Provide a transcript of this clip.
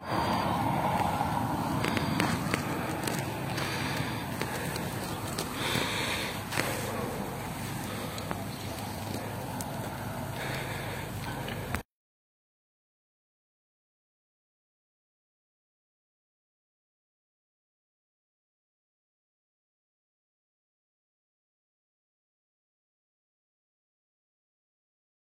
you